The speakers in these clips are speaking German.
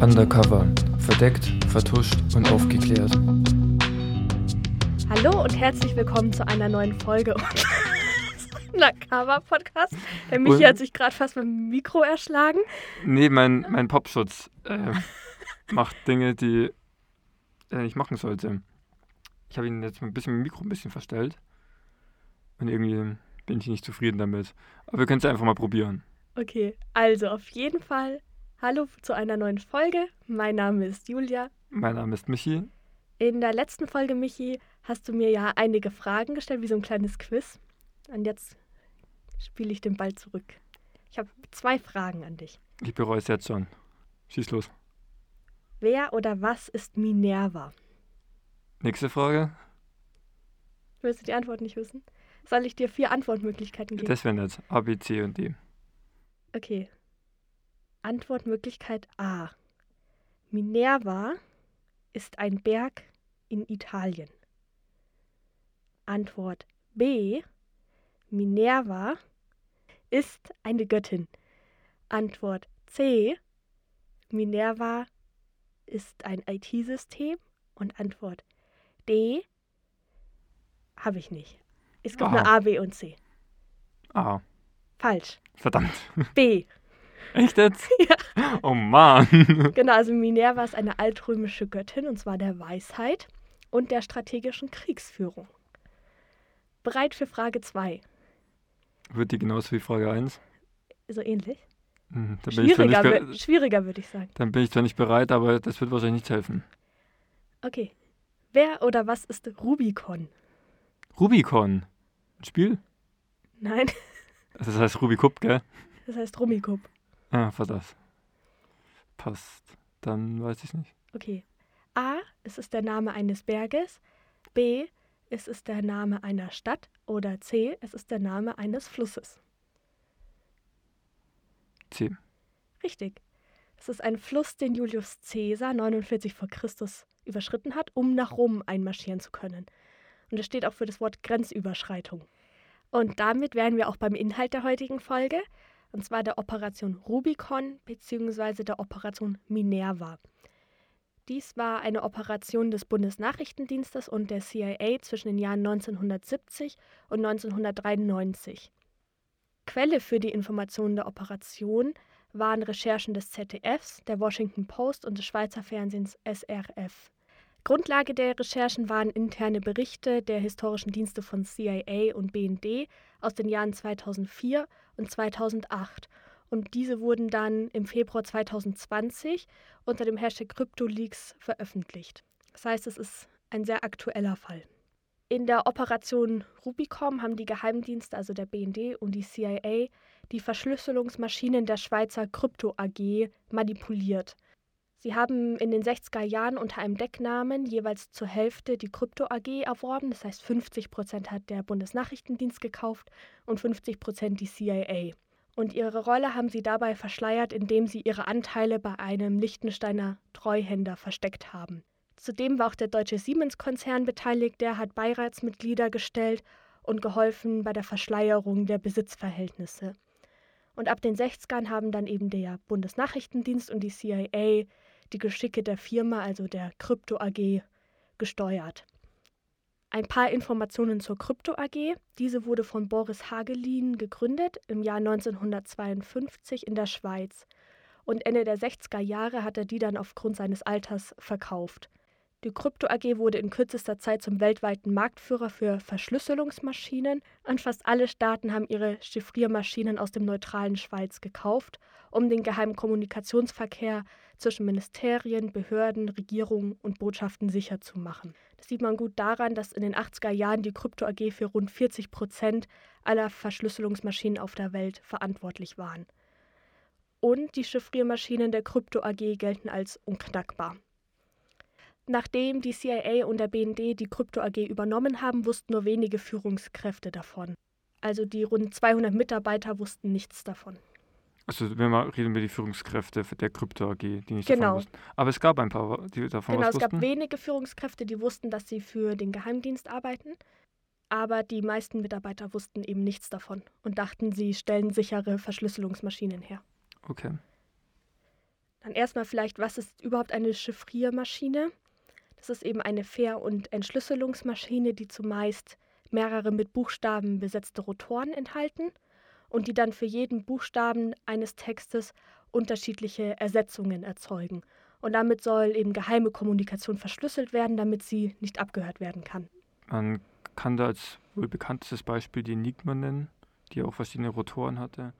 Undercover. Verdeckt, vertuscht und aufgeklärt. Hallo und herzlich willkommen zu einer neuen Folge Undercover Podcast. Der Michi Und- hat sich gerade fast mit dem Mikro erschlagen. Nee, mein, mein Popschutz äh, macht Dinge, die er nicht machen sollte. Ich habe ihn jetzt ein bisschen mit dem Mikro ein bisschen verstellt. Und irgendwie bin ich nicht zufrieden damit. Aber wir können es einfach mal probieren. Okay, also auf jeden Fall hallo zu einer neuen Folge. Mein Name ist Julia. Mein Name ist Michi. In der letzten Folge, Michi, hast du mir ja einige Fragen gestellt, wie so ein kleines Quiz. Und jetzt spiele ich den Ball zurück. Ich habe zwei Fragen an dich. Ich bereue es jetzt schon. Schieß los. Wer oder was ist Minerva? Nächste Frage. Willst du die Antwort nicht wissen? Soll ich dir vier Antwortmöglichkeiten geben? Das wäre nett. A, B, C und D. Okay. Antwortmöglichkeit A. Minerva ist ein Berg in Italien. Antwort B. Minerva ist eine Göttin. Antwort C. Minerva ist ein IT-System. Und Antwort D. Habe ich nicht. Es gibt nur Aha. A, B und C. A. Falsch. Verdammt. B. Echt jetzt? Ja. Oh Mann. Genau, also Minerva ist eine altrömische Göttin, und zwar der Weisheit und der strategischen Kriegsführung. Bereit für Frage 2. Wird die genauso wie Frage 1? So ähnlich? Hm, Schwieriger, nicht schwieriger würde ich sagen. dann bin ich zwar nicht bereit, aber das wird wahrscheinlich nicht helfen. Okay. Wer oder was ist Rubicon? Rubicon. Ein Spiel? Nein, Das heißt Rubikub, gell? das heißt Rummikub. Ah, das. Passt. Dann weiß ich nicht. Okay. A. Es ist der Name eines Berges. B. Es ist der Name einer Stadt. Oder C. Es ist der Name eines Flusses. C. Richtig. Es ist ein Fluss, den Julius Caesar 49 vor Christus überschritten hat, um nach Rom einmarschieren zu können. Und es steht auch für das Wort Grenzüberschreitung. Und damit wären wir auch beim Inhalt der heutigen Folge, und zwar der Operation Rubicon bzw. der Operation Minerva. Dies war eine Operation des Bundesnachrichtendienstes und der CIA zwischen den Jahren 1970 und 1993. Quelle für die Informationen der Operation waren Recherchen des ZDFs, der Washington Post und des Schweizer Fernsehens SRF. Grundlage der Recherchen waren interne Berichte der historischen Dienste von CIA und BND aus den Jahren 2004 und 2008 und diese wurden dann im Februar 2020 unter dem Hashtag CryptoLeaks veröffentlicht. Das heißt, es ist ein sehr aktueller Fall. In der Operation Rubicon haben die Geheimdienste, also der BND und die CIA, die Verschlüsselungsmaschinen der Schweizer Krypto AG manipuliert. Sie haben in den 60er Jahren unter einem Decknamen jeweils zur Hälfte die Krypto AG erworben, das heißt 50 Prozent hat der Bundesnachrichtendienst gekauft und 50 Prozent die CIA. Und ihre Rolle haben sie dabei verschleiert, indem sie ihre Anteile bei einem Liechtensteiner Treuhänder versteckt haben. Zudem war auch der deutsche Siemens-Konzern beteiligt, der hat Beiratsmitglieder gestellt und geholfen bei der Verschleierung der Besitzverhältnisse. Und ab den 60ern haben dann eben der Bundesnachrichtendienst und die CIA die Geschicke der Firma, also der Krypto AG, gesteuert. Ein paar Informationen zur Krypto AG. Diese wurde von Boris Hagelin gegründet im Jahr 1952 in der Schweiz. Und Ende der 60er Jahre hat er die dann aufgrund seines Alters verkauft. Die Krypto AG wurde in kürzester Zeit zum weltweiten Marktführer für Verschlüsselungsmaschinen und fast alle Staaten haben ihre Chiffriermaschinen aus dem neutralen Schweiz gekauft, um den geheimen Kommunikationsverkehr zwischen Ministerien, Behörden, Regierungen und Botschaften sicher zu machen. Das sieht man gut daran, dass in den 80er Jahren die Krypto AG für rund 40 Prozent aller Verschlüsselungsmaschinen auf der Welt verantwortlich waren. Und die Chiffriermaschinen der Krypto AG gelten als unknackbar. Nachdem die CIA und der BND die Krypto AG übernommen haben, wussten nur wenige Führungskräfte davon. Also die rund 200 Mitarbeiter wussten nichts davon. Also wenn wir reden über die Führungskräfte der Krypto AG, die nicht Genau. davon wussten. Aber es gab ein paar, die davon genau, was es gab wussten. wenige Führungskräfte, die wussten, dass sie für den Geheimdienst arbeiten. Aber die meisten Mitarbeiter wussten eben nichts davon und dachten, sie stellen sichere Verschlüsselungsmaschinen her. Okay. Dann erstmal vielleicht, was ist überhaupt eine Chiffriermaschine? Das ist eben eine Ver- und Entschlüsselungsmaschine, die zumeist mehrere mit Buchstaben besetzte Rotoren enthalten und die dann für jeden Buchstaben eines Textes unterschiedliche Ersetzungen erzeugen. Und damit soll eben geheime Kommunikation verschlüsselt werden, damit sie nicht abgehört werden kann. Man kann da als wohl bekanntestes Beispiel die Enigma nennen, die auch verschiedene Rotoren hatte.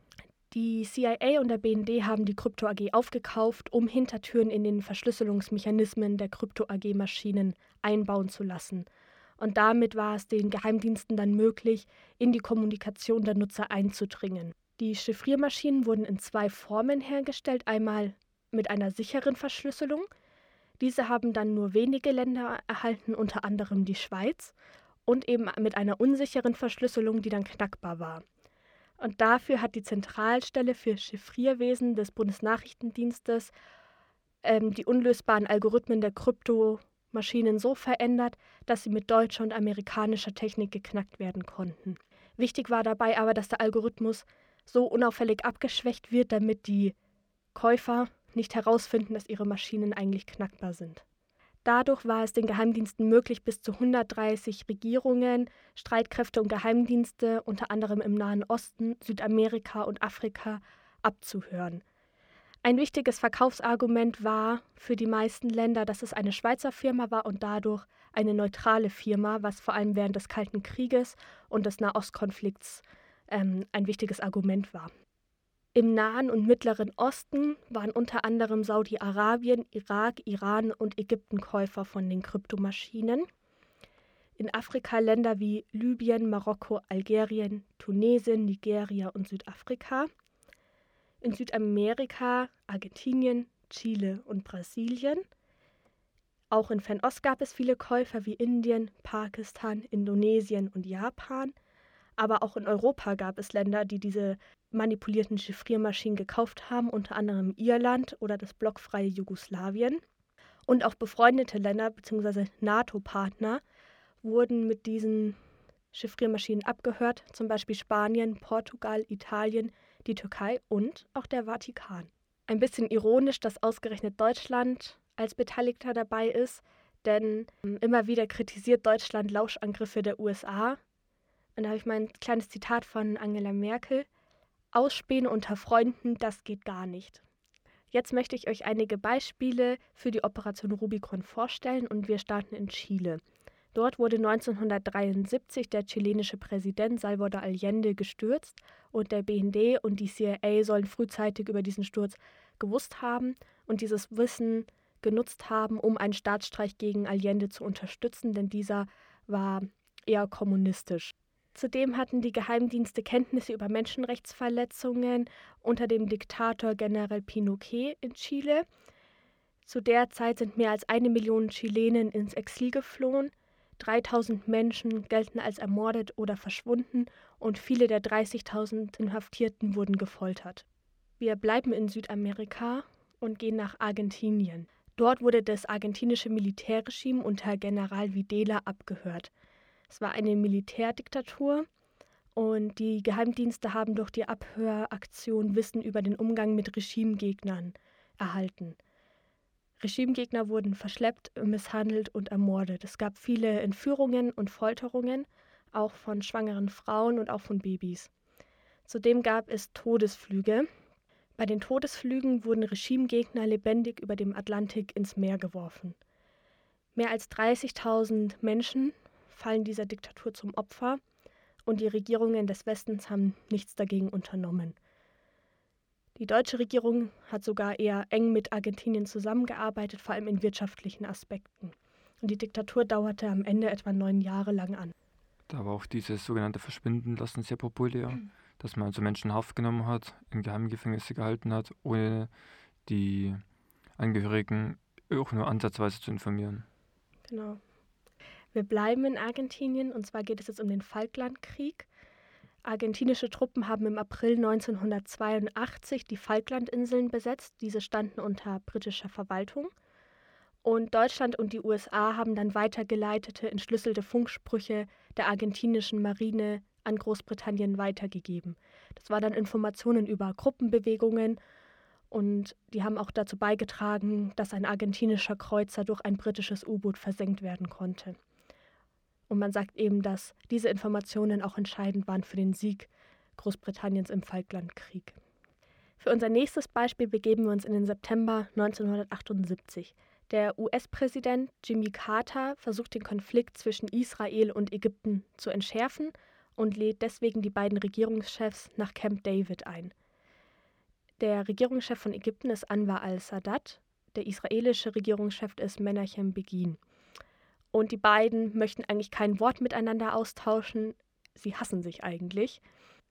Die CIA und der BND haben die Krypto AG aufgekauft, um Hintertüren in den Verschlüsselungsmechanismen der Krypto AG Maschinen einbauen zu lassen. Und damit war es den Geheimdiensten dann möglich, in die Kommunikation der Nutzer einzudringen. Die Chiffriermaschinen wurden in zwei Formen hergestellt. Einmal mit einer sicheren Verschlüsselung. Diese haben dann nur wenige Länder erhalten, unter anderem die Schweiz. Und eben mit einer unsicheren Verschlüsselung, die dann knackbar war. Und dafür hat die Zentralstelle für Chiffrierwesen des Bundesnachrichtendienstes ähm, die unlösbaren Algorithmen der Kryptomaschinen so verändert, dass sie mit deutscher und amerikanischer Technik geknackt werden konnten. Wichtig war dabei aber, dass der Algorithmus so unauffällig abgeschwächt wird, damit die Käufer nicht herausfinden, dass ihre Maschinen eigentlich knackbar sind. Dadurch war es den Geheimdiensten möglich, bis zu 130 Regierungen, Streitkräfte und Geheimdienste, unter anderem im Nahen Osten, Südamerika und Afrika, abzuhören. Ein wichtiges Verkaufsargument war für die meisten Länder, dass es eine Schweizer Firma war und dadurch eine neutrale Firma, was vor allem während des Kalten Krieges und des Nahostkonflikts ähm, ein wichtiges Argument war. Im Nahen und Mittleren Osten waren unter anderem Saudi-Arabien, Irak, Iran und Ägypten Käufer von den Kryptomaschinen. In Afrika Länder wie Libyen, Marokko, Algerien, Tunesien, Nigeria und Südafrika. In Südamerika Argentinien, Chile und Brasilien. Auch in Fernost gab es viele Käufer wie Indien, Pakistan, Indonesien und Japan. Aber auch in Europa gab es Länder, die diese manipulierten Chiffriermaschinen gekauft haben, unter anderem Irland oder das blockfreie Jugoslawien. Und auch befreundete Länder bzw. NATO-Partner wurden mit diesen Chiffriermaschinen abgehört, zum Beispiel Spanien, Portugal, Italien, die Türkei und auch der Vatikan. Ein bisschen ironisch, dass ausgerechnet Deutschland als Beteiligter dabei ist, denn ähm, immer wieder kritisiert Deutschland Lauschangriffe der USA und da habe ich mal ein kleines Zitat von Angela Merkel. Ausspähen unter Freunden, das geht gar nicht. Jetzt möchte ich euch einige Beispiele für die Operation Rubicon vorstellen und wir starten in Chile. Dort wurde 1973 der chilenische Präsident Salvador Allende gestürzt und der BND und die CIA sollen frühzeitig über diesen Sturz gewusst haben und dieses Wissen genutzt haben, um einen Staatsstreich gegen Allende zu unterstützen, denn dieser war eher kommunistisch. Zudem hatten die Geheimdienste Kenntnisse über Menschenrechtsverletzungen unter dem Diktator General Pinochet in Chile. Zu der Zeit sind mehr als eine Million Chilenen ins Exil geflohen. 3000 Menschen gelten als ermordet oder verschwunden und viele der 30.000 Inhaftierten wurden gefoltert. Wir bleiben in Südamerika und gehen nach Argentinien. Dort wurde das argentinische Militärregime unter General Videla abgehört. Es war eine Militärdiktatur und die Geheimdienste haben durch die Abhöraktion Wissen über den Umgang mit Regimegegnern erhalten. Regimegegner wurden verschleppt, misshandelt und ermordet. Es gab viele Entführungen und Folterungen, auch von schwangeren Frauen und auch von Babys. Zudem gab es Todesflüge. Bei den Todesflügen wurden Regimegegner lebendig über dem Atlantik ins Meer geworfen. Mehr als 30.000 Menschen fallen dieser Diktatur zum Opfer und die Regierungen des Westens haben nichts dagegen unternommen. Die deutsche Regierung hat sogar eher eng mit Argentinien zusammengearbeitet, vor allem in wirtschaftlichen Aspekten. Und die Diktatur dauerte am Ende etwa neun Jahre lang an. Da war auch dieses sogenannte Verschwinden lassen sehr populär, mhm. dass man also Menschen Haft genommen hat, in Geheimgefängnisse gehalten hat, ohne die Angehörigen auch nur ansatzweise zu informieren. Genau. Wir bleiben in Argentinien und zwar geht es jetzt um den Falklandkrieg. Argentinische Truppen haben im April 1982 die Falklandinseln besetzt. Diese standen unter britischer Verwaltung. Und Deutschland und die USA haben dann weitergeleitete, entschlüsselte Funksprüche der argentinischen Marine an Großbritannien weitergegeben. Das waren dann Informationen über Gruppenbewegungen Und die haben auch dazu beigetragen, dass ein argentinischer Kreuzer durch ein britisches U-Boot versenkt werden konnte. Und man sagt eben, dass diese Informationen auch entscheidend waren für den Sieg Großbritanniens im Falklandkrieg. Für unser nächstes Beispiel begeben wir uns in den September 1978. Der US-Präsident Jimmy Carter versucht den Konflikt zwischen Israel und Ägypten zu entschärfen und lädt deswegen die beiden Regierungschefs nach Camp David ein. Der Regierungschef von Ägypten ist Anwar al-Sadat, der israelische Regierungschef ist Menachem Begin. Und die beiden möchten eigentlich kein Wort miteinander austauschen, sie hassen sich eigentlich.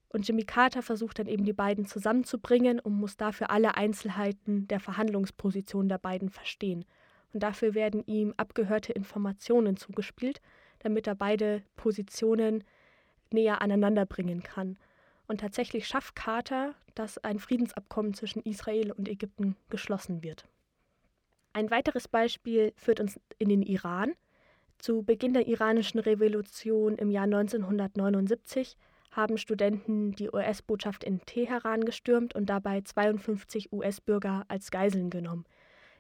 Und Jimmy Carter versucht dann eben die beiden zusammenzubringen und muss dafür alle Einzelheiten der Verhandlungsposition der beiden verstehen. Und dafür werden ihm abgehörte Informationen zugespielt, damit er beide Positionen näher aneinander bringen kann. Und tatsächlich schafft Carter, dass ein Friedensabkommen zwischen Israel und Ägypten geschlossen wird. Ein weiteres Beispiel führt uns in den Iran. Zu Beginn der iranischen Revolution im Jahr 1979 haben Studenten die US-Botschaft in Teheran gestürmt und dabei 52 US-Bürger als Geiseln genommen.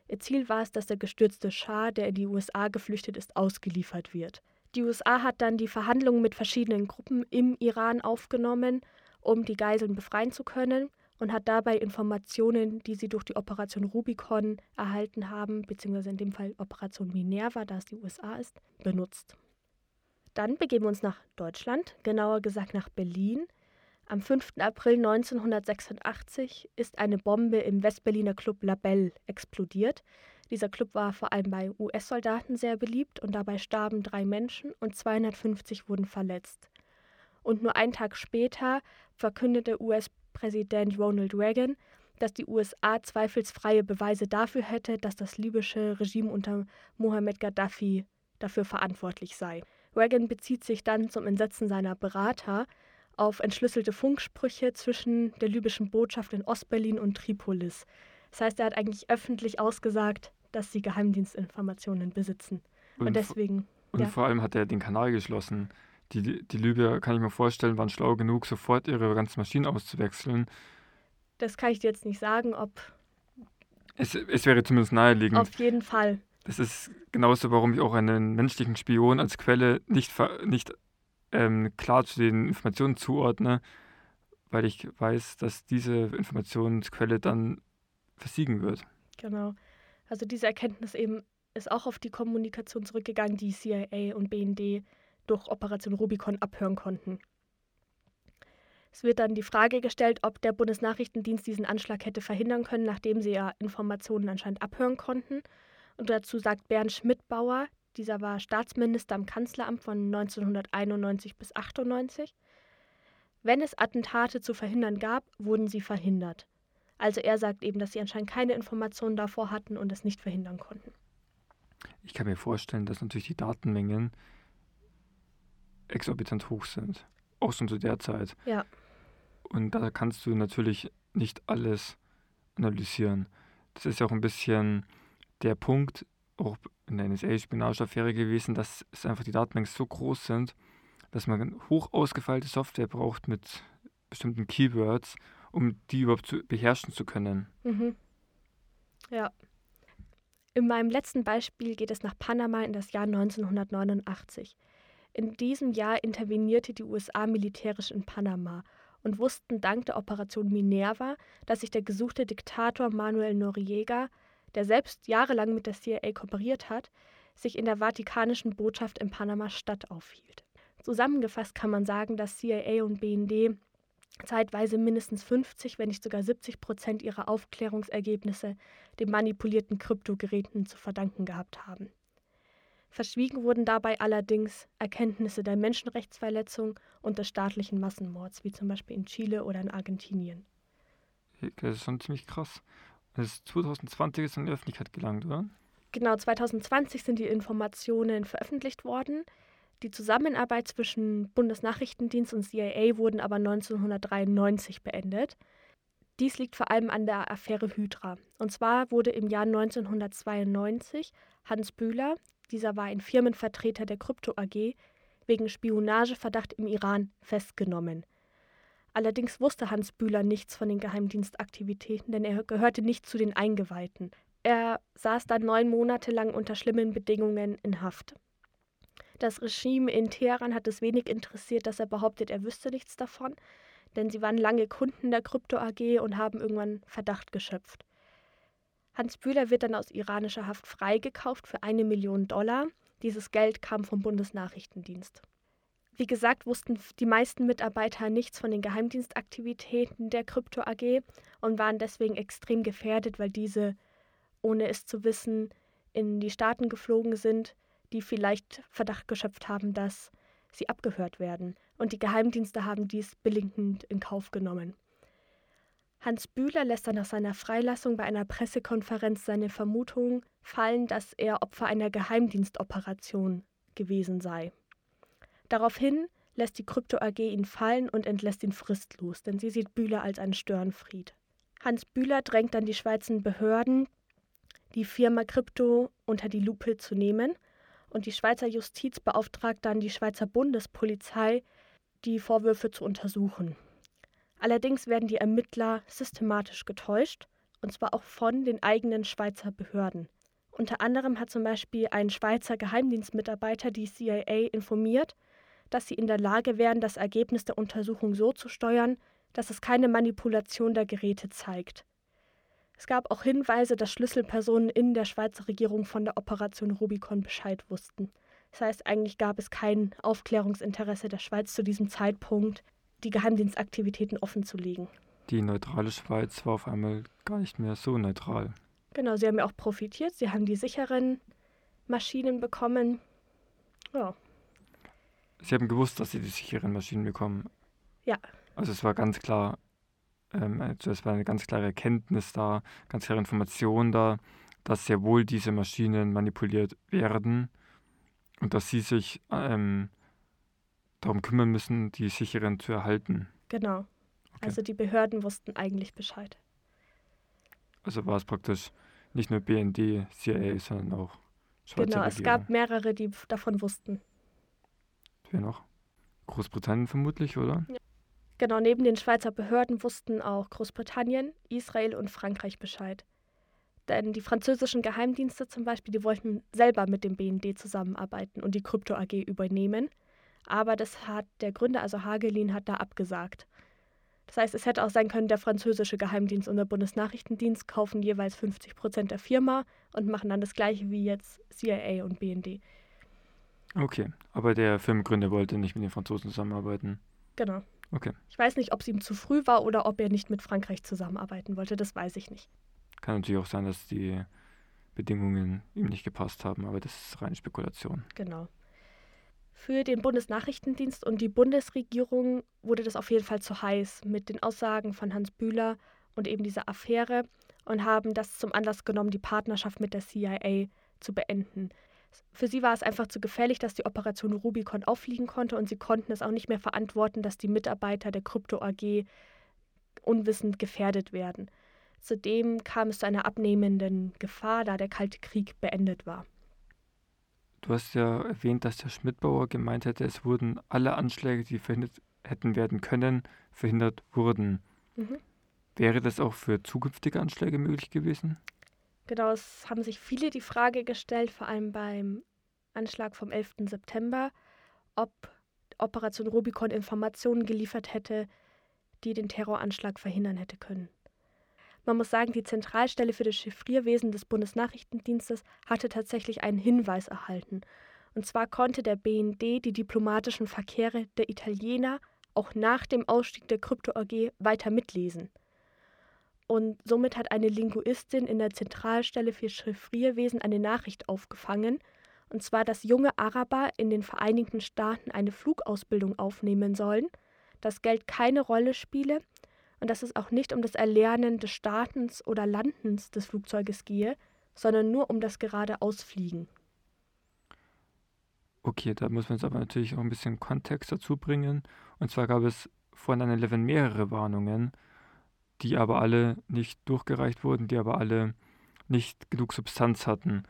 Ihr Ziel war es, dass der gestürzte Schah, der in die USA geflüchtet ist, ausgeliefert wird. Die USA hat dann die Verhandlungen mit verschiedenen Gruppen im Iran aufgenommen um die Geiseln befreien zu können und hat dabei Informationen, die sie durch die Operation Rubicon erhalten haben, beziehungsweise in dem Fall Operation Minerva, da es die USA ist, benutzt. Dann begeben wir uns nach Deutschland, genauer gesagt nach Berlin. Am 5. April 1986 ist eine Bombe im Westberliner Club Labelle explodiert. Dieser Club war vor allem bei US-Soldaten sehr beliebt und dabei starben drei Menschen und 250 wurden verletzt. Und nur einen Tag später verkündete US-Präsident Ronald Reagan, dass die USA zweifelsfreie Beweise dafür hätte, dass das libysche Regime unter Mohammed Gaddafi dafür verantwortlich sei. Reagan bezieht sich dann zum Entsetzen seiner Berater auf entschlüsselte Funksprüche zwischen der libyschen Botschaft in Ostberlin und Tripolis. Das heißt, er hat eigentlich öffentlich ausgesagt, dass sie Geheimdienstinformationen besitzen. Und, und deswegen. Und ja. vor allem hat er den Kanal geschlossen die, die Libyer, kann ich mir vorstellen, waren schlau genug, sofort ihre ganzen Maschinen auszuwechseln. Das kann ich dir jetzt nicht sagen, ob. Es, es wäre zumindest naheliegend. Auf jeden Fall. Das ist genauso, warum ich auch einen menschlichen Spion als Quelle nicht, nicht ähm, klar zu den Informationen zuordne, weil ich weiß, dass diese Informationsquelle dann versiegen wird. Genau. Also diese Erkenntnis eben ist auch auf die Kommunikation zurückgegangen, die CIA und BND durch Operation Rubicon abhören konnten. Es wird dann die Frage gestellt, ob der Bundesnachrichtendienst diesen Anschlag hätte verhindern können, nachdem sie ja Informationen anscheinend abhören konnten. Und dazu sagt Bernd Schmidbauer, dieser war Staatsminister im Kanzleramt von 1991 bis 1998. Wenn es Attentate zu verhindern gab, wurden sie verhindert. Also er sagt eben, dass sie anscheinend keine Informationen davor hatten und es nicht verhindern konnten. Ich kann mir vorstellen, dass natürlich die Datenmengen exorbitant hoch sind. Auch schon zu der Zeit. Ja. Und da kannst du natürlich nicht alles analysieren. Das ist ja auch ein bisschen der Punkt, auch in der NSA-Spionageaffäre gewesen, dass es einfach die Datenmengen so groß sind, dass man hoch ausgefeilte Software braucht mit bestimmten Keywords, um die überhaupt zu beherrschen zu können. Mhm. Ja. In meinem letzten Beispiel geht es nach Panama in das Jahr 1989. In diesem Jahr intervenierte die USA militärisch in Panama und wussten dank der Operation Minerva, dass sich der gesuchte Diktator Manuel Noriega, der selbst jahrelang mit der CIA kooperiert hat, sich in der Vatikanischen Botschaft in Panama-Stadt aufhielt. Zusammengefasst kann man sagen, dass CIA und BND zeitweise mindestens 50, wenn nicht sogar 70 Prozent ihrer Aufklärungsergebnisse den manipulierten Kryptogeräten zu verdanken gehabt haben. Verschwiegen wurden dabei allerdings Erkenntnisse der Menschenrechtsverletzung und des staatlichen Massenmords, wie zum Beispiel in Chile oder in Argentinien. Das ist schon ziemlich krass. Das ist 2020 ist in die Öffentlichkeit gelangt, oder? Genau, 2020 sind die Informationen veröffentlicht worden. Die Zusammenarbeit zwischen Bundesnachrichtendienst und CIA wurden aber 1993 beendet. Dies liegt vor allem an der Affäre Hydra. Und zwar wurde im Jahr 1992 Hans Bühler, dieser war ein Firmenvertreter der Krypto AG, wegen Spionageverdacht im Iran festgenommen. Allerdings wusste Hans Bühler nichts von den Geheimdienstaktivitäten, denn er gehörte nicht zu den Eingeweihten. Er saß dann neun Monate lang unter schlimmen Bedingungen in Haft. Das Regime in Teheran hat es wenig interessiert, dass er behauptet, er wüsste nichts davon, denn sie waren lange Kunden der Krypto AG und haben irgendwann Verdacht geschöpft. Hans Bühler wird dann aus iranischer Haft freigekauft für eine Million Dollar. Dieses Geld kam vom Bundesnachrichtendienst. Wie gesagt, wussten die meisten Mitarbeiter nichts von den Geheimdienstaktivitäten der Krypto AG und waren deswegen extrem gefährdet, weil diese, ohne es zu wissen, in die Staaten geflogen sind, die vielleicht Verdacht geschöpft haben, dass sie abgehört werden. Und die Geheimdienste haben dies billigend in Kauf genommen. Hans Bühler lässt dann nach seiner Freilassung bei einer Pressekonferenz seine Vermutung fallen, dass er Opfer einer Geheimdienstoperation gewesen sei. Daraufhin lässt die Krypto AG ihn fallen und entlässt ihn fristlos, denn sie sieht Bühler als einen Störenfried. Hans Bühler drängt dann die Schweizer Behörden, die Firma Krypto unter die Lupe zu nehmen und die Schweizer Justiz beauftragt dann die Schweizer Bundespolizei, die Vorwürfe zu untersuchen. Allerdings werden die Ermittler systematisch getäuscht, und zwar auch von den eigenen Schweizer Behörden. Unter anderem hat zum Beispiel ein Schweizer Geheimdienstmitarbeiter die CIA informiert, dass sie in der Lage wären, das Ergebnis der Untersuchung so zu steuern, dass es keine Manipulation der Geräte zeigt. Es gab auch Hinweise, dass Schlüsselpersonen in der Schweizer Regierung von der Operation Rubicon Bescheid wussten. Das heißt, eigentlich gab es kein Aufklärungsinteresse der Schweiz zu diesem Zeitpunkt, die Geheimdienstaktivitäten offenzulegen. Die neutrale Schweiz war auf einmal gar nicht mehr so neutral. Genau, sie haben ja auch profitiert. Sie haben die sicheren Maschinen bekommen. Ja, Sie haben gewusst, dass sie die sicheren Maschinen bekommen. Ja. Also es war ganz klar, ähm, also es war eine ganz klare Erkenntnis da, ganz klare Information da, dass sehr wohl diese Maschinen manipuliert werden und dass sie sich ähm, darum kümmern müssen, die sicheren zu erhalten. Genau. Okay. Also die Behörden wussten eigentlich Bescheid. Also war es praktisch nicht nur BND, CIA, sondern auch Schweizer Genau, Regierung. es gab mehrere, die davon wussten. Wer noch? Großbritannien vermutlich, oder? Ja. Genau, neben den Schweizer Behörden wussten auch Großbritannien, Israel und Frankreich Bescheid. Denn die französischen Geheimdienste zum Beispiel, die wollten selber mit dem BND zusammenarbeiten und die Krypto AG übernehmen. Aber das hat der Gründer, also Hagelin, hat da abgesagt. Das heißt, es hätte auch sein können, der französische Geheimdienst und der Bundesnachrichtendienst kaufen jeweils 50 Prozent der Firma und machen dann das gleiche wie jetzt CIA und BND. Okay, aber der Firmengründer wollte nicht mit den Franzosen zusammenarbeiten. Genau. Okay. Ich weiß nicht, ob es ihm zu früh war oder ob er nicht mit Frankreich zusammenarbeiten wollte, das weiß ich nicht. Kann natürlich auch sein, dass die Bedingungen ihm nicht gepasst haben, aber das ist reine Spekulation. Genau. Für den Bundesnachrichtendienst und die Bundesregierung wurde das auf jeden Fall zu heiß mit den Aussagen von Hans Bühler und eben dieser Affäre und haben das zum Anlass genommen, die Partnerschaft mit der CIA zu beenden. Für sie war es einfach zu gefährlich, dass die Operation Rubicon auffliegen konnte und sie konnten es auch nicht mehr verantworten, dass die Mitarbeiter der Krypto AG unwissend gefährdet werden. Zudem kam es zu einer abnehmenden Gefahr, da der Kalte Krieg beendet war. Du hast ja erwähnt, dass der Schmidtbauer gemeint hätte, es wurden alle Anschläge, die verhindert hätten werden können, verhindert wurden. Mhm. Wäre das auch für zukünftige Anschläge möglich gewesen? Genau, es haben sich viele die Frage gestellt, vor allem beim Anschlag vom 11. September, ob Operation Rubicon Informationen geliefert hätte, die den Terroranschlag verhindern hätte können. Man muss sagen, die Zentralstelle für das Chiffrierwesen des Bundesnachrichtendienstes hatte tatsächlich einen Hinweis erhalten. Und zwar konnte der BND die diplomatischen Verkehre der Italiener auch nach dem Ausstieg der Krypto AG weiter mitlesen. Und somit hat eine Linguistin in der Zentralstelle für Chiffrierwesen eine Nachricht aufgefangen, und zwar, dass junge Araber in den Vereinigten Staaten eine Flugausbildung aufnehmen sollen, dass Geld keine Rolle spiele und dass es auch nicht um das Erlernen des Startens oder Landens des Flugzeuges gehe, sondern nur um das gerade Ausfliegen. Okay, da muss man jetzt aber natürlich auch ein bisschen Kontext dazu bringen. Und zwar gab es vor 9-11 mehrere Warnungen, die aber alle nicht durchgereicht wurden, die aber alle nicht genug Substanz hatten.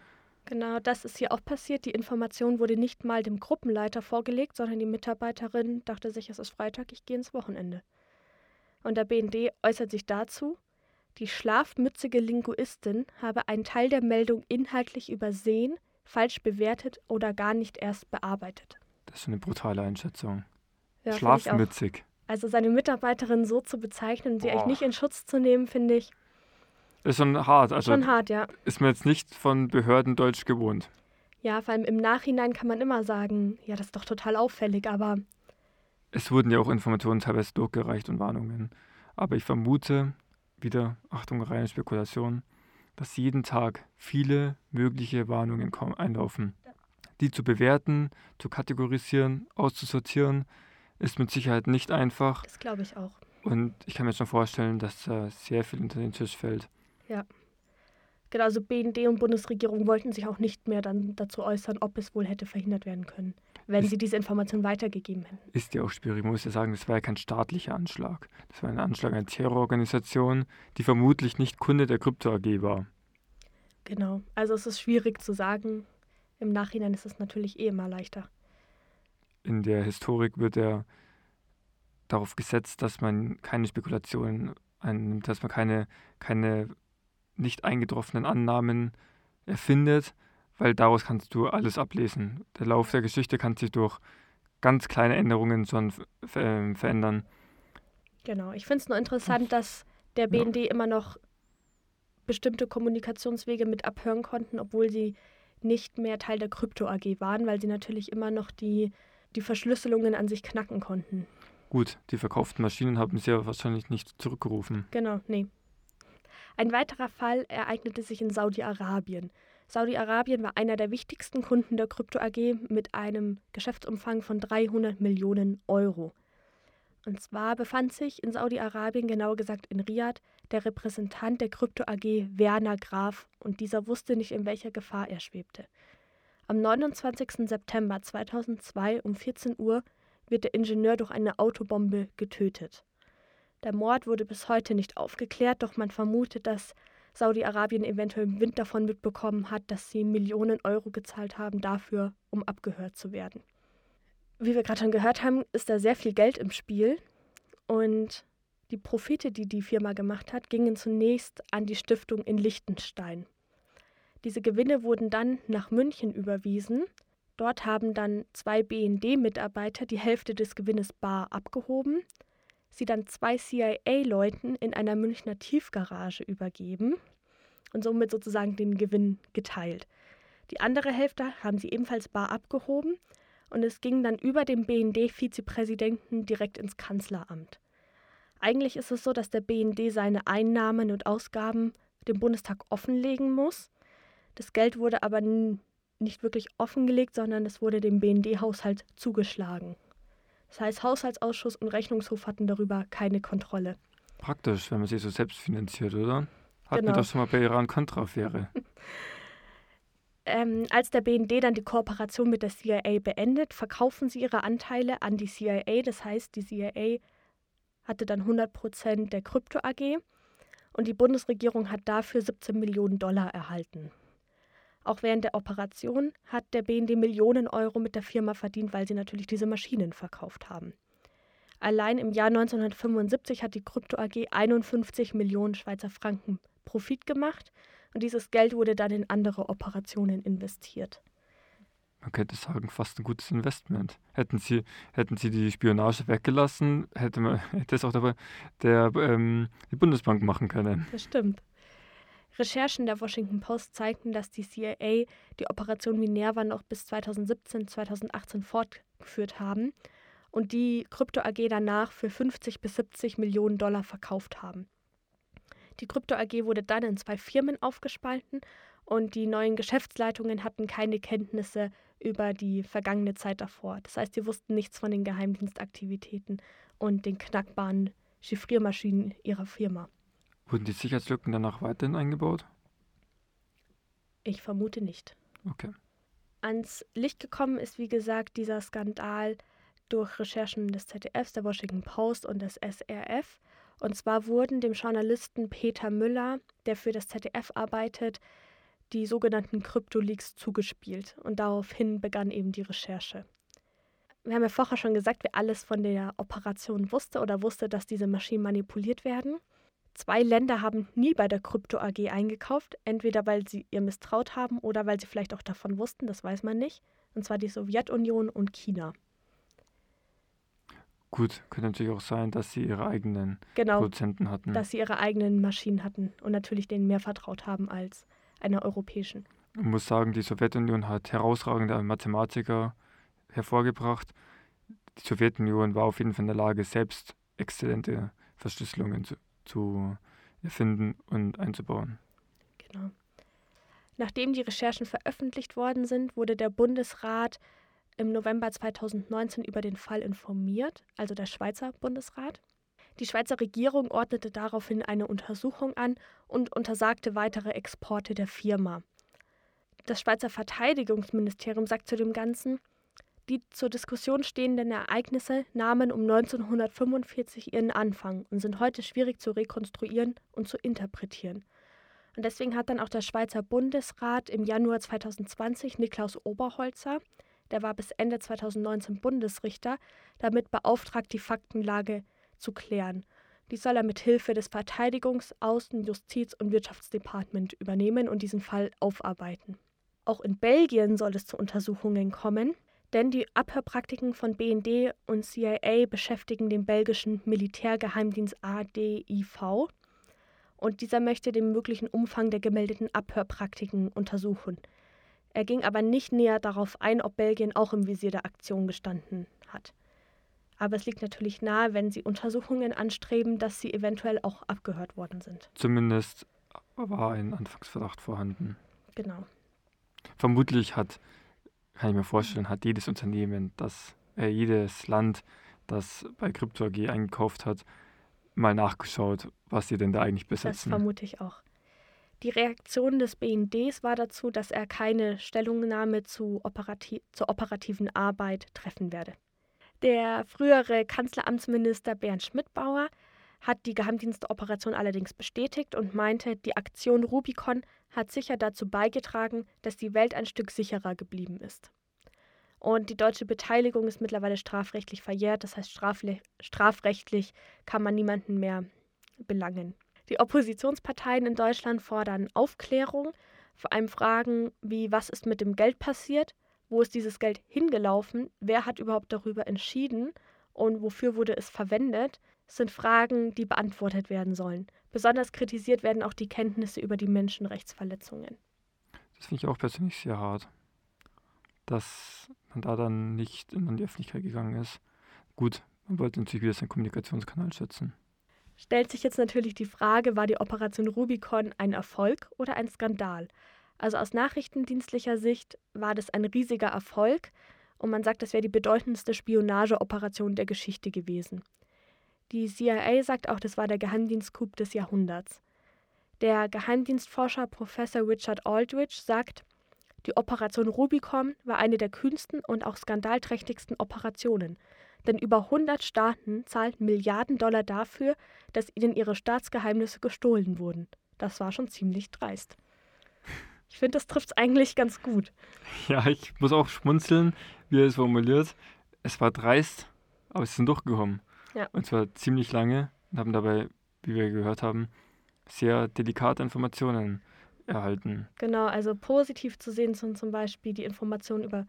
Genau, das ist hier auch passiert. Die Information wurde nicht mal dem Gruppenleiter vorgelegt, sondern die Mitarbeiterin dachte sich, es ist Freitag, ich gehe ins Wochenende. Und der BND äußert sich dazu, die schlafmützige Linguistin habe einen Teil der Meldung inhaltlich übersehen, falsch bewertet oder gar nicht erst bearbeitet. Das ist eine brutale Einschätzung. Ja. Schlafmützig. Also seine Mitarbeiterin so zu bezeichnen und sie eigentlich nicht in Schutz zu nehmen, finde ich Ist schon hart. Also schon hart, ja. ist mir jetzt nicht von Behörden Deutsch gewohnt. Ja, vor allem im Nachhinein kann man immer sagen, ja, das ist doch total auffällig, aber Es wurden ja auch Informationen teilweise durchgereicht und Warnungen. Aber ich vermute, wieder, Achtung, reine Spekulation, dass jeden Tag viele mögliche Warnungen einlaufen. Die zu bewerten, zu kategorisieren, auszusortieren, ist mit Sicherheit nicht einfach. das glaube ich auch. Und ich kann mir schon vorstellen, dass da sehr viel unter den Tisch fällt. Genau, also BND und Bundesregierung wollten sich auch nicht mehr dann dazu äußern, ob es wohl hätte verhindert werden können, wenn Ist- sie diese Information weitergegeben hätten. Ist ja auch schwierig. Man muss ja sagen, das war ja kein staatlicher Anschlag. Das war ein Anschlag einer Terrororganisation, die vermutlich nicht Kunde der Krypto AG war. Genau, also es ist schwierig zu sagen. Im Nachhinein ist es natürlich eh immer leichter. in der Historik wird ja darauf gesetzt, dass man keine Spekulationen einnimmt, dass man keine, keine nicht eingetroffenen Annahmen erfindet, weil daraus kannst du alles ablesen. Der Lauf der Geschichte kann sich durch ganz kleine Änderungen schon ähm, verändern. Genau, ich finde es nur interessant, dass der Ja. BND immer noch bestimmte Kommunikationswege mit abhören konnten, obwohl sie nicht mehr Teil der Krypto AG waren, weil sie natürlich immer noch die, die Verschlüsselungen an sich knacken konnten. Gut, die verkauften Maschinen haben sie ja wahrscheinlich nicht zurückgerufen. Genau, nee. Ein weiterer Fall ereignete sich in Saudi-Arabien. Saudi-Arabien war einer der wichtigsten Kunden der Krypto AG mit einem Geschäftsumfang von 300 Millionen Euro. Und zwar befand sich in Saudi-Arabien, genauer gesagt in Riyadh, der Repräsentant der Krypto AG Werner Graf und dieser wusste nicht, in welcher Gefahr er schwebte. Am 29. September 2002 um 14 Uhr wird der Ingenieur durch eine Autobombe getötet. Der Mord wurde bis heute nicht aufgeklärt, doch man vermutet, dass Saudi-Arabien eventuell Wind davon mitbekommen hat, dass sie Millionen Euro gezahlt haben dafür, um abgehört zu werden. Wie wir gerade schon gehört haben, ist da sehr viel Geld im Spiel und die Profite, die die Firma gemacht hat, gingen zunächst an die Stiftung in Liechtenstein. Diese Gewinne wurden dann nach München überwiesen. Dort haben dann zwei BND-Mitarbeiter die Hälfte des Gewinnes bar abgehoben sie dann zwei CIA-Leuten in einer Münchner Tiefgarage übergeben und somit sozusagen den Gewinn geteilt. Die andere Hälfte haben sie ebenfalls bar abgehoben und es ging dann über den BND-Vizepräsidenten direkt ins Kanzleramt. Eigentlich ist es so, dass der BND seine Einnahmen und Ausgaben dem Bundestag offenlegen muss. Das Geld wurde aber nicht wirklich offengelegt, sondern es wurde dem BND-Haushalt zugeschlagen. Das heißt, Haushaltsausschuss und Rechnungshof hatten darüber keine Kontrolle. Praktisch, wenn man sich so selbst finanziert, oder? Hatten Genau. wir das schon mal bei Iran-Contra-Affäre. Ähm, als der BND dann die Kooperation mit der CIA beendet, verkaufen sie ihre Anteile an die CIA. Das heißt, die CIA hatte dann 100% der Krypto AG und die Bundesregierung hat dafür 17 Millionen Dollar erhalten. Auch während der Operation hat der BND Millionen Euro mit der Firma verdient, weil sie natürlich diese Maschinen verkauft haben. Allein im Jahr 1975 hat die Krypto AG 51 Millionen Schweizer Franken Profit gemacht und dieses Geld wurde dann in andere Operationen investiert. Man könnte sagen, fast ein gutes Investment. Hätten sie, hätten sie die Spionage weggelassen, hätte, man, hätte es auch dabei der, ähm, die Bundesbank machen können. Das stimmt. Recherchen der Washington Post zeigten, dass die CIA die Operation Minerva noch bis 2017, 2018 fortgeführt haben und die Krypto AG danach für 50 bis 70 Millionen Dollar verkauft haben. Die Krypto AG wurde dann in zwei Firmen aufgespalten und die neuen Geschäftsleitungen hatten keine Kenntnisse über die vergangene Zeit davor. Das heißt, sie wussten nichts von den Geheimdienstaktivitäten und den knackbaren Chiffriermaschinen ihrer Firma. Wurden die Sicherheitslücken danach weiterhin eingebaut? Ich vermute nicht. Okay. Ans Licht gekommen ist, wie gesagt, dieser Skandal durch Recherchen des ZDFs, der Washington Post und des SRF. Und zwar wurden dem Journalisten Peter Müller, der für das ZDF arbeitet, die sogenannten Kryptoleaks zugespielt. Und daraufhin begann eben die Recherche. Wir haben ja vorher schon gesagt, wer alles von der Operation wusste oder wusste, dass diese Maschinen manipuliert werden. Zwei Länder haben nie bei der Krypto AG eingekauft, entweder weil sie ihr misstraut haben oder weil sie vielleicht auch davon wussten, das weiß man nicht. Und zwar die Sowjetunion und China. Gut, könnte natürlich auch sein, dass sie ihre eigenen Genau, Produzenten hatten. dass sie ihre eigenen Maschinen hatten und natürlich denen mehr vertraut haben als einer europäischen. Man muss sagen, die Sowjetunion hat herausragende Mathematiker hervorgebracht. Die Sowjetunion war auf jeden Fall in der Lage, selbst exzellente Verschlüsselungen zu, zu erfinden und einzubauen. Genau. Nachdem die Recherchen veröffentlicht worden sind, wurde der Bundesrat im November 2019 über den Fall informiert, also der Schweizer Bundesrat. Die Schweizer Regierung ordnete daraufhin eine Untersuchung an und untersagte weitere Exporte der Firma. Das Schweizer Verteidigungsministerium sagt zu dem Ganzen, die zur Diskussion stehenden Ereignisse nahmen um 1945 ihren Anfang und sind heute schwierig zu rekonstruieren und zu interpretieren. Und deswegen hat dann auch der Schweizer Bundesrat im Januar 2020 Niklaus Oberholzer, der war bis Ende 2019 Bundesrichter, damit beauftragt, die Faktenlage zu klären. Die soll er mit Hilfe des Verteidigungs-, Außen-, Justiz- und Wirtschaftsdepartement übernehmen und diesen Fall aufarbeiten. Auch in Belgien soll es zu Untersuchungen kommen, denn die Abhörpraktiken von BND und CIA beschäftigen den belgischen Militärgeheimdienst ADIV und dieser möchte den möglichen Umfang der gemeldeten Abhörpraktiken untersuchen. Er ging aber nicht näher darauf ein, ob Belgien auch im Visier der Aktion gestanden hat. Aber es liegt natürlich nahe, wenn sie Untersuchungen anstreben, dass sie eventuell auch abgehört worden sind. Zumindest war ein Anfangsverdacht vorhanden. Genau. Vermutlich hat, kann ich mir vorstellen, hat jedes Unternehmen, das, äh, jedes Land, das bei Krypto AG eingekauft hat, mal nachgeschaut, was sie denn da eigentlich Das besitzen. vermute ich auch. Die Reaktion des BNDs war dazu, dass er keine Stellungnahme zu operati zur operativen Arbeit treffen werde. Der frühere Kanzleramtsminister Bernd Schmidbauer hat die Geheimdienstoperation allerdings bestätigt und meinte, die Aktion Rubicon hat sicher dazu beigetragen, dass die Welt ein Stück sicherer geblieben ist. Und die deutsche Beteiligung ist mittlerweile strafrechtlich verjährt, das heißt strafrechtlich kann man niemanden mehr belangen. Die Oppositionsparteien in Deutschland fordern Aufklärung, vor allem Fragen wie, was ist mit dem Geld passiert, wo ist dieses Geld hingelaufen, wer hat überhaupt darüber entschieden? Und wofür wurde es verwendet, sind Fragen, die beantwortet werden sollen. Besonders kritisiert werden auch die Kenntnisse über die Menschenrechtsverletzungen. Das finde ich auch persönlich sehr hart, dass man da dann nicht in die Öffentlichkeit gegangen ist. Gut, man wollte natürlich wieder seinen Kommunikationskanal schützen. Stellt sich jetzt natürlich die Frage, war die Operation Rubicon ein Erfolg oder ein Skandal? Also aus nachrichtendienstlicher Sicht war das ein riesiger Erfolg und man sagt, das wäre die bedeutendste Spionageoperation der Geschichte gewesen. Die CIA sagt auch, das war der Geheimdienstcoup des Jahrhunderts. Der Geheimdienstforscher Professor Richard Aldrich sagt, die Operation Rubicon war eine der kühnsten und auch skandalträchtigsten Operationen, denn über 100 Staaten zahlten Milliarden Dollar dafür, dass ihnen ihre Staatsgeheimnisse gestohlen wurden. Das war schon ziemlich dreist. Ich finde, das trifft es eigentlich ganz gut. Ja, ich muss auch schmunzeln, wie er es formuliert. Es war dreist, aber sie sind durchgekommen. Ja. Und zwar ziemlich lange und haben dabei, wie wir gehört haben, sehr delikate Informationen erhalten. Genau, also positiv zu sehen sind zum Beispiel die Informationen über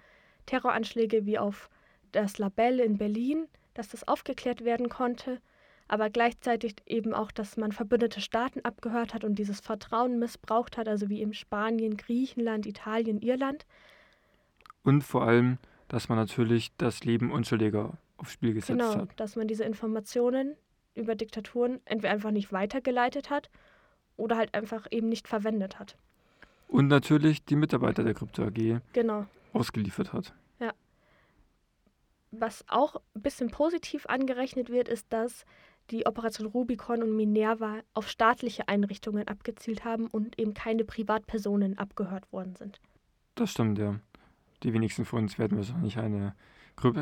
Terroranschläge wie auf das Labell in Berlin, dass das aufgeklärt werden konnte, aber gleichzeitig eben auch, dass man verbündete Staaten abgehört hat und dieses Vertrauen missbraucht hat, also wie in Spanien, Griechenland, Italien, Irland. Und vor allem, dass man natürlich das Leben Unschuldiger aufs Spiel gesetzt Genau, hat. dass man diese Informationen über Diktaturen entweder einfach nicht weitergeleitet hat oder halt einfach eben nicht verwendet hat. Und natürlich die Mitarbeiter der Krypto AG Genau. ausgeliefert hat. Was auch ein bisschen positiv angerechnet wird, ist, dass die Operation Rubicon und Minerva auf staatliche Einrichtungen abgezielt haben und eben keine Privatpersonen abgehört worden sind. Das stimmt, ja. Die wenigsten von uns werden wahrscheinlich eine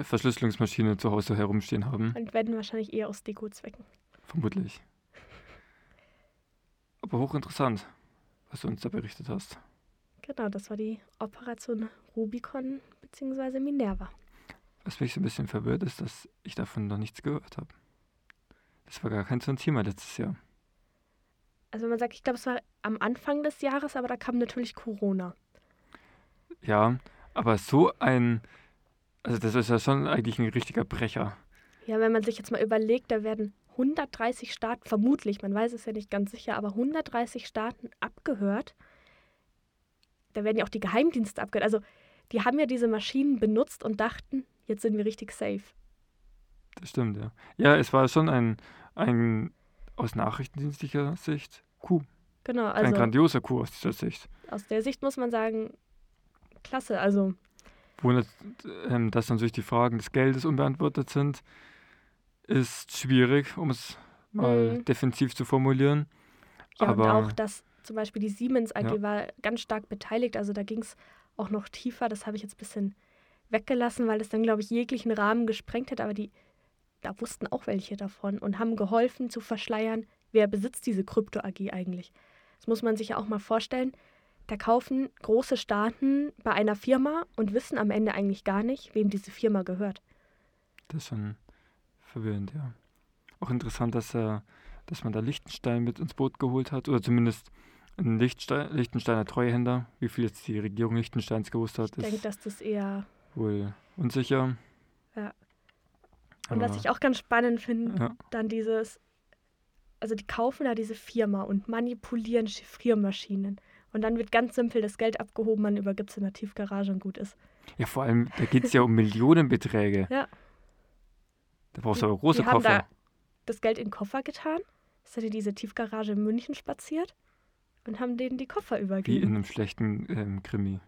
Verschlüsselungsmaschine zu Hause herumstehen haben. Und werden wahrscheinlich eher aus Deko-Zwecken. Vermutlich. Aber hochinteressant, was du uns da berichtet hast. Genau, das war die Operation Rubicon bzw. Minerva. Was mich so ein bisschen verwirrt, ist, dass ich davon noch nichts gehört habe. Das war gar kein so ein Thema letztes Jahr. Also wenn man sagt, ich glaube, es war am Anfang des Jahres, aber da kam natürlich Corona. Ja, aber so ein, also das ist ja schon eigentlich ein richtiger Brecher. Ja, wenn man sich jetzt mal überlegt, da werden 130 Staaten, vermutlich, man weiß es ja nicht ganz sicher, aber 130 Staaten abgehört. Da werden ja auch die Geheimdienste abgehört. Also die haben ja diese Maschinen benutzt und dachten, jetzt sind wir richtig safe. Das stimmt, ja. Ja, es war schon ein, ein aus nachrichtendienstlicher Sicht Coup. Genau, ein also grandioser Coup aus dieser Sicht. aus der Sicht muss man sagen, klasse. Also Wundert, ähm, dass natürlich die Fragen des Geldes unbeantwortet sind, ist schwierig, um es mal Mhm. defensiv zu formulieren. Ja, und Aber- auch, dass zum Beispiel die Siemens AG Ja. war ganz stark beteiligt. Also da ging es auch noch tiefer. Das habe ich jetzt ein bisschen weggelassen, weil es dann, glaube ich, jeglichen Rahmen gesprengt hat. Aber die, da wussten auch welche davon und haben geholfen zu verschleiern, wer besitzt diese Krypto AG eigentlich. Das muss man sich ja auch mal vorstellen. Da kaufen große Staaten bei einer Firma und wissen am Ende eigentlich gar nicht, wem diese Firma gehört. Das ist schon verwirrend, ja. Auch interessant, dass, er, dass man da Liechtenstein mit ins Boot geholt hat, oder zumindest ein Liechtenstein, Liechtensteiner Treuhänder. Wie viel jetzt die Regierung Liechtensteins gewusst hat, Ich denke, ist dass das eher. wohl unsicher. Ja. Und was Aber- ich auch ganz spannend finde, Ja. dann dieses, also die kaufen da diese Firma und manipulieren Chiffriermaschinen. Und dann wird ganz simpel das Geld abgehoben, man übergibt es in der Tiefgarage und gut ist. Ja, vor allem, da geht es ja um Millionenbeträge. Ja. Da brauchst du aber große die haben Koffer. da das Geld in den Koffer getan, ist in diese Tiefgarage in München spaziert und haben denen die Koffer Wie in übergeben. einem schlechten ähm, Krimi.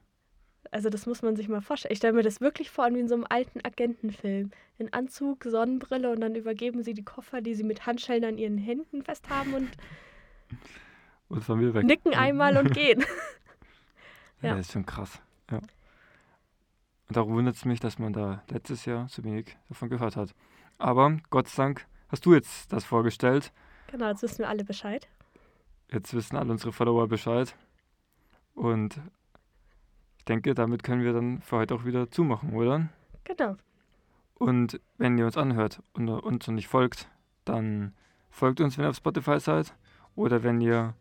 Also das muss man sich mal vorstellen. Ich stelle mir das wirklich vor, wie in so einem alten Agentenfilm. In Anzug, Sonnenbrille und dann übergeben sie die Koffer, die sie mit Handschellen an ihren Händen festhaben und Und von mir weg. nicken einmal und gehen. Ja, Ja. das ist schon krass. Ja. Und darum wundert es mich, dass man da letztes Jahr so wenig davon gehört hat. Aber Gott sei Dank hast du jetzt das vorgestellt. Genau, jetzt wissen wir alle Bescheid. Jetzt wissen alle unsere Follower Bescheid. Und ich denke, damit können wir dann für heute auch wieder zumachen, oder? Genau. Und wenn ihr uns anhört und uns noch nicht folgt, dann folgt uns, wenn ihr auf Spotify seid. Oder wenn ihr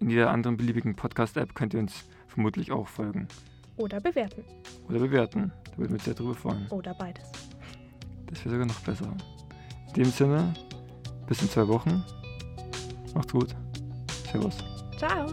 in jeder anderen beliebigen Podcast-App könnt ihr uns vermutlich auch folgen Oder bewerten. oder bewerten. Da würden wir uns sehr drüber freuen. Oder beides. Das wäre sogar noch besser. In dem Sinne, bis in zwei Wochen. Macht's gut. Servus. Ciao.